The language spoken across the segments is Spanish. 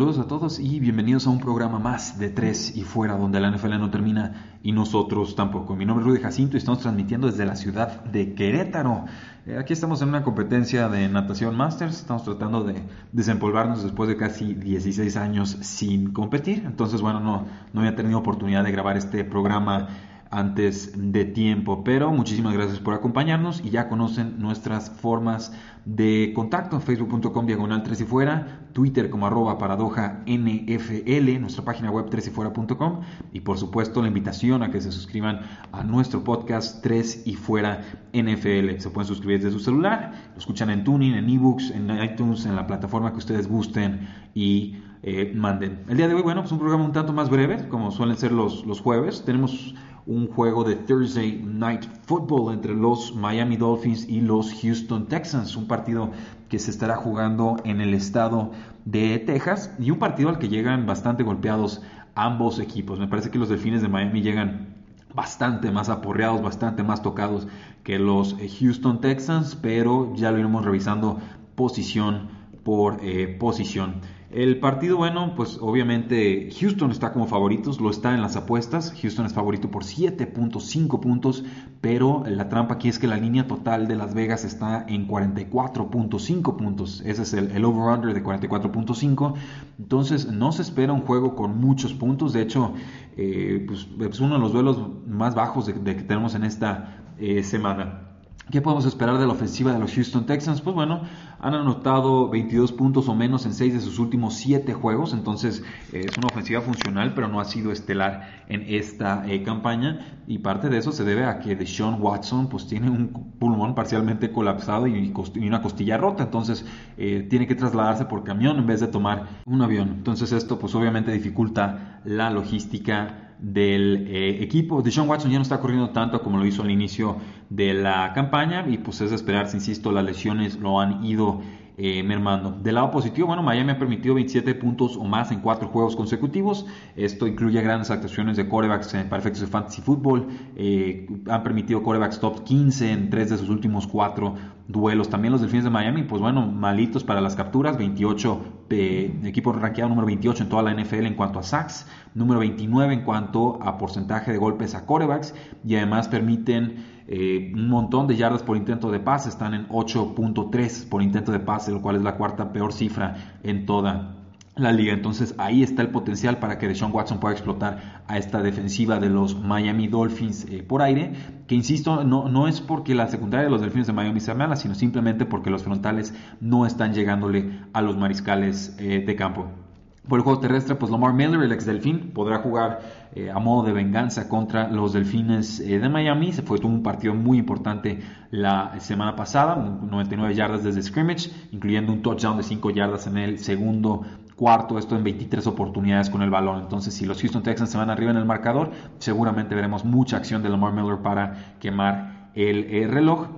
Saludos a todos y bienvenidos a un programa más de Tres y Fuera, donde la NFL no termina y nosotros tampoco. Mi nombre es Rudy Jacinto y estamos transmitiendo desde la ciudad de Querétaro. Eh, aquí estamos en una competencia de natación Masters, estamos tratando de desempolvarnos después de casi 16 años sin competir. Entonces, bueno, no, no había tenido oportunidad de grabar este programa antes de tiempo. Pero muchísimas gracias por acompañarnos y ya conocen nuestras formas de contacto. Facebook.com diagonal 3 y fuera, Twitter como arroba paradoja NFL, nuestra página web 3 y fuera.com y por supuesto la invitación a que se suscriban a nuestro podcast 3 y fuera NFL. Se pueden suscribir desde su celular, lo escuchan en Tuning, en ebooks, en iTunes, en la plataforma que ustedes gusten y eh, manden. El día de hoy, bueno, pues un programa un tanto más breve, como suelen ser los, los jueves. Tenemos un juego de Thursday Night Football entre los Miami Dolphins y los Houston Texans, un partido que se estará jugando en el estado de Texas y un partido al que llegan bastante golpeados ambos equipos. Me parece que los Delfines de Miami llegan bastante más aporreados, bastante más tocados que los eh, Houston Texans, pero ya lo iremos revisando posición por eh, posición. El partido, bueno, pues obviamente Houston está como favoritos, lo está en las apuestas. Houston es favorito por 7.5 puntos, pero la trampa aquí es que la línea total de Las Vegas está en 44.5 puntos. Ese es el, over-under de 44.5. Entonces no se espera un juego con muchos puntos. De hecho, eh, pues, es uno de los duelos más bajos de, que tenemos en esta eh, semana. ¿Qué podemos esperar de la ofensiva de los Houston Texans? Pues bueno, han anotado 22 puntos o menos en 6 de sus últimos 7 juegos, entonces eh, es una ofensiva funcional, pero no ha sido estelar en esta eh, campaña y parte de eso se debe a que Deshaun Watson pues tiene un pulmón parcialmente colapsado y, una costilla rota, entonces eh, tiene que trasladarse por camión en vez de tomar un avión. Entonces esto pues obviamente dificulta la logística del eh, equipo. Deshaun Watson ya no está corriendo tanto como lo hizo al inicio de la campaña y pues es de esperarse, insisto, las lesiones lo han ido eh, mermando. Del lado positivo, bueno, Miami ha permitido 27 puntos o más en cuatro juegos consecutivos. Esto incluye grandes actuaciones de corebacks para efectos de fantasy football. Eh, han permitido corebacks top 15 en tres de sus últimos cuatro duelos. También los Delfines de Miami, pues bueno, malitos para las capturas. 28, eh, equipo número 28 en toda la NFL en cuanto a sacks. Número 29 en cuanto a porcentaje de golpes a corebacks. Y además permiten eh, un montón de yardas por intento de pase, están en 8.3 por intento de pase, lo cual es la cuarta peor cifra en toda la liga. Entonces ahí está el potencial para que Deshaun Watson pueda explotar a esta defensiva de los Miami Dolphins eh, por aire, que insisto, no, no es porque la secundaria de los Delfines de Miami sea mala, sino simplemente porque los frontales no están llegándole a los mariscales eh, de campo. Por el juego terrestre, pues Lamar Miller, el ex delfín, podrá jugar eh, a modo de venganza contra los delfines eh, de Miami. Se fue tuvo un partido muy importante la semana pasada, 99 yardas desde scrimmage, incluyendo un touchdown de 5 yardas en el segundo cuarto, esto en 23 oportunidades con el balón. Entonces, si los Houston Texans se van arriba en el marcador, seguramente veremos mucha acción de Lamar Miller para quemar el eh, reloj.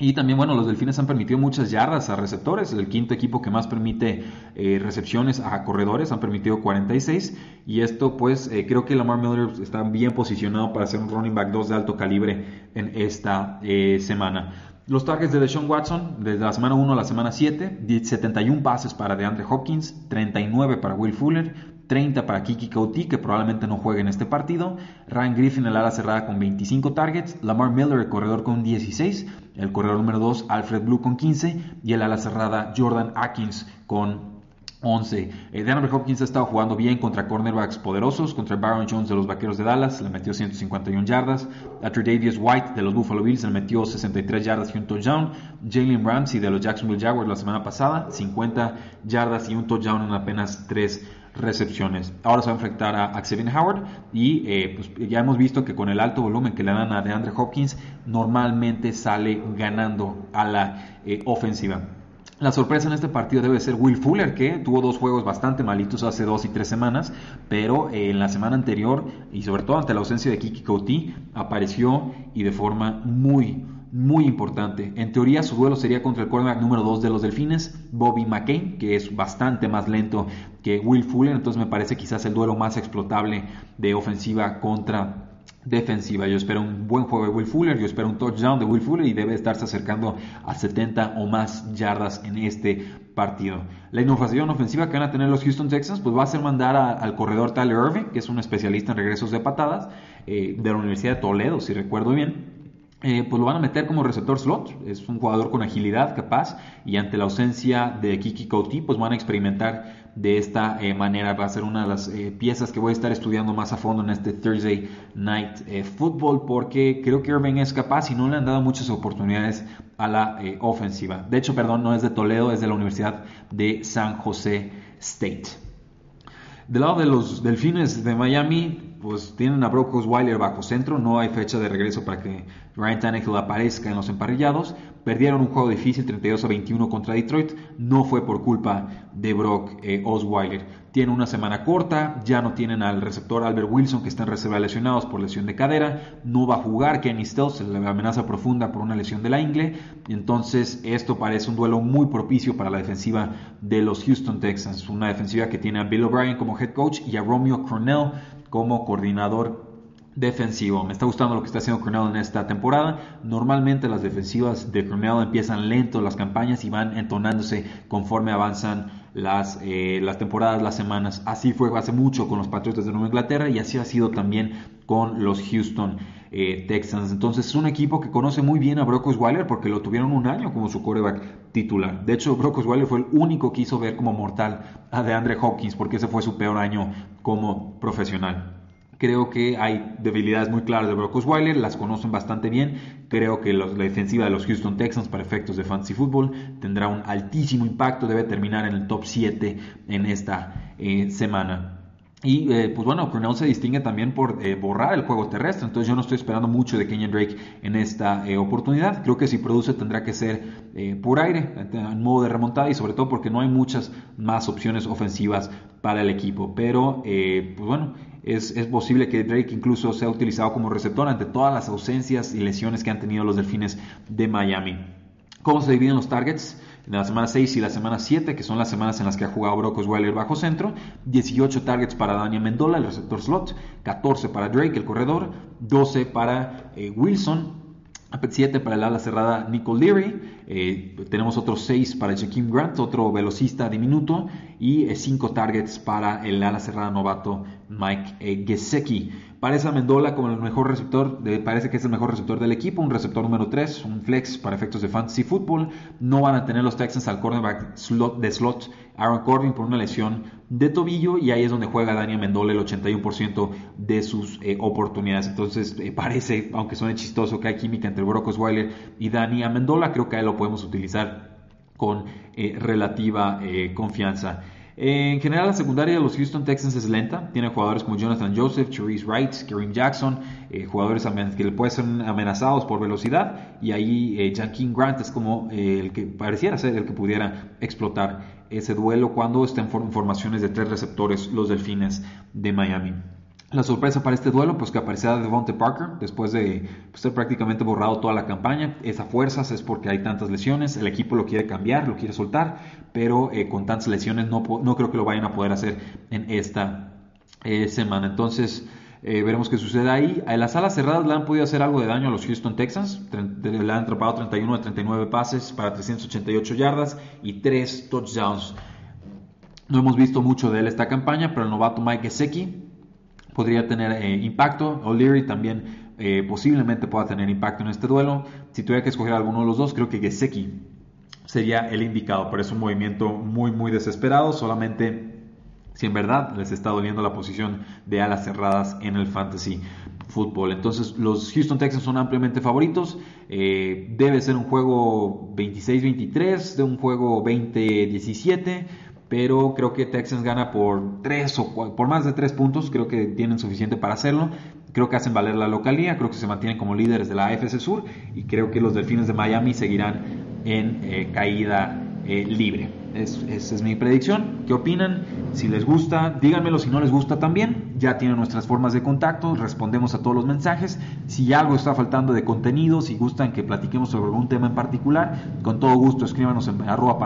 Y también, bueno, los Delfines han permitido muchas yardas a receptores. El quinto equipo que más permite eh, recepciones a corredores han permitido 46. Y esto, pues, eh, creo que Lamar Miller está bien posicionado para ser un running back 2 de alto calibre en esta eh, semana. Los targets de Deshaun Watson, desde la semana 1 a la semana 7, 71 pases para DeAndre Hopkins, 39 para Will Fuller, 30 para Kiki Couty, que probablemente no juegue en este partido. Ryan Griffin, el ala cerrada, con 25 targets. Lamar Miller, el corredor, con 16. El corredor número 2, Alfred Blue, con 15. Y el ala cerrada, Jordan Atkins, con 11. Eh, DeAndre Hopkins ha estado jugando bien contra cornerbacks poderosos, contra Baron Jones de los Vaqueros de Dallas, le metió 151 yardas. A Davis White de los Buffalo Bills le metió 63 yardas y un touchdown. Jalen Ramsey de los Jacksonville Jaguars la semana pasada, 50 yardas y un touchdown en apenas 3 recepciones. Ahora se va a enfrentar a, Xavier Howard y eh, pues ya hemos visto que con el alto volumen que le dan a DeAndre Hopkins normalmente sale ganando a la eh, ofensiva. La sorpresa en este partido debe ser Will Fuller, que tuvo dos juegos bastante malitos hace dos y tres semanas, pero eh, en la semana anterior y sobre todo ante la ausencia de Kiki Couti apareció y de forma muy, muy importante. En teoría su duelo sería contra el quarterback número 2 de los Delfines, Bobby McCain, que es bastante más lento que Will Fuller, entonces me parece quizás el duelo más explotable de ofensiva contra defensiva. Yo espero un buen juego de Will Fuller, yo espero un touchdown de Will Fuller y debe estarse acercando a 70 o más yardas en este partido. La innovación ofensiva que van a tener los Houston Texans pues va a ser mandar al corredor Tyler Irving, que es un especialista en regresos de patadas eh, de la Universidad de Toledo, si recuerdo bien. Eh, pues lo van a meter como receptor slot. Es un jugador con agilidad capaz y ante la ausencia de Kiki Couti, pues van a experimentar de esta eh, manera. Va a ser una de las eh, piezas que voy a estar estudiando más a fondo en este Thursday Night Football porque creo que Irving es capaz y no le han dado muchas oportunidades a la ofensiva. De hecho, perdón, no es de Toledo, es de la Universidad de San José State. Del lado de los Delfines de Miami, pues tienen a Brock Osweiler bajo centro, no hay fecha de regreso para que Ryan Tannehill aparezca en los emparrillados. Perdieron un juego difícil 32 a 21 contra Detroit, no fue por culpa de Brock eh, Osweiler. Tiene una semana corta, ya no tienen al receptor Albert Wilson que está en lesionados por lesión de cadera, no va a jugar Kenny Stills, le amenaza profunda por una lesión de la ingle, entonces esto parece un duelo muy propicio para la defensiva de los Houston Texans, una defensiva que tiene a Bill O'Brien como head coach y a Romeo Cornell como coordinador defensivo. Me está gustando lo que está haciendo Cornell en esta temporada. Normalmente las defensivas de Cornell empiezan lento las campañas y van entonándose conforme avanzan las, eh, las temporadas, las semanas. Así fue hace mucho con los Patriotas de Nueva Inglaterra y así ha sido también con los Houston eh, Texans. Entonces es un equipo que conoce muy bien a Brock Osweiler porque lo tuvieron un año como su coreback titular. De hecho, Brock Osweiler fue el único que hizo ver como mortal a DeAndre Hopkins porque ese fue su peor año como profesional. Creo que hay debilidades muy claras de Brock Osweiler, las conocen bastante bien. Creo que la defensiva de los Houston Texans para efectos de fantasy football tendrá un altísimo impacto, debe terminar en el top 7 en esta eh, semana. Y eh, pues bueno, Cornell se distingue también por eh, borrar el juego terrestre, entonces yo no estoy esperando mucho de Kenyon Drake en esta oportunidad. Creo que si produce tendrá que ser por aire, en modo de remontada y sobre todo porque no hay muchas más opciones ofensivas para el equipo. Pero pues bueno, es, posible que Drake incluso sea utilizado como receptor ante todas las ausencias y lesiones que han tenido los delfines de Miami. ¿Cómo se dividen los targets? En la semana 6 y la semana 7, que son las semanas en las que ha jugado Brock Osweiler bajo centro, 18 targets para Daniel Mendola, el receptor slot, 14 para Drake, el corredor, 12 para eh, Wilson, 7 para el ala cerrada Nico Leary, eh, tenemos otros 6 para Jakeem Grant, otro velocista diminuto, y 5 eh, targets para el ala cerrada novato Mike eh, Gesecki. Parece a Mendola como el mejor receptor, parece que es el mejor receptor del equipo, un receptor número 3, un flex para efectos de fantasy football. No van a tener los Texans al cornerback de slot Aaron Corbin por una lesión de tobillo y ahí es donde juega Daniel Mendola el 81% de sus eh, oportunidades. Entonces eh, parece, aunque suene chistoso, que hay química entre Brock Osweiler y Daniel Amendola, creo que ahí lo podemos utilizar con eh, relativa confianza. En general, la secundaria de los Houston Texans es lenta. Tiene jugadores como Jonathan Joseph, Cherise Wright, Kareem Jackson, jugadores que le pueden ser amenazados por velocidad. Y ahí eh, Grant es como el que pareciera ser el que pudiera explotar ese duelo cuando estén formaciones de tres receptores los delfines de Miami. La sorpresa para este duelo, pues que aparecerá Devonte Parker después de pues, ser prácticamente borrado toda la campaña. Esa fuerzas es porque hay tantas lesiones, el equipo lo quiere cambiar, lo quiere soltar, pero eh, con tantas lesiones no, no, creo que lo vayan a poder hacer en esta eh, semana. Entonces eh, veremos qué sucede ahí. A las alas cerradas le han podido hacer algo de daño a los Houston Texans. Le han atrapado 31 de 39 pases para 388 yardas y 3 touchdowns. No hemos visto mucho de él esta campaña, pero el novato Mike Gesecki podría tener eh, impacto. O'Leary también eh, posiblemente pueda tener impacto en este duelo. Si tuviera que escoger alguno de los dos, creo que Gesecki sería el indicado, pero es un movimiento muy, muy desesperado. Solamente si en verdad les está doliendo la posición de alas cerradas en el fantasy fútbol. Entonces los Houston Texans son ampliamente favoritos. Eh, debe ser un juego 26-23, de un juego 20-17 pero creo que Texans gana por tres o por más de tres puntos, creo que tienen suficiente para hacerlo. Creo que hacen valer la localía, creo que se mantienen como líderes de la AFC Sur y creo que los Delfines de Miami seguirán en eh, caída eh, libre. Esa es mi predicción. ¿Qué opinan? Si les gusta, díganmelo. Si no les gusta también, ya tienen nuestras formas de contacto. Respondemos a todos los mensajes. Si algo está faltando de contenido, si gustan que platiquemos sobre algún tema en particular, con todo gusto escríbanos en arroba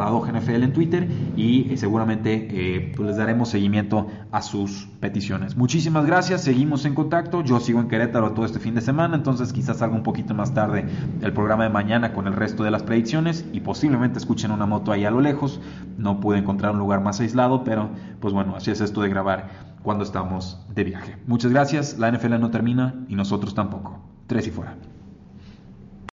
en Twitter y eh, seguramente eh, pues les daremos seguimiento a sus peticiones. Muchísimas gracias. Seguimos en contacto. Yo sigo en Querétaro todo este fin de semana, entonces quizás salga un poquito más tarde el programa de mañana con el resto de las predicciones y posiblemente escuchen una moto ahí a lo lejos. No pude encontrar un lugar más aislado, pero pues bueno, así es esto de grabar cuando estamos de viaje. Muchas gracias, la NFL no termina y nosotros tampoco. Tres y fuera.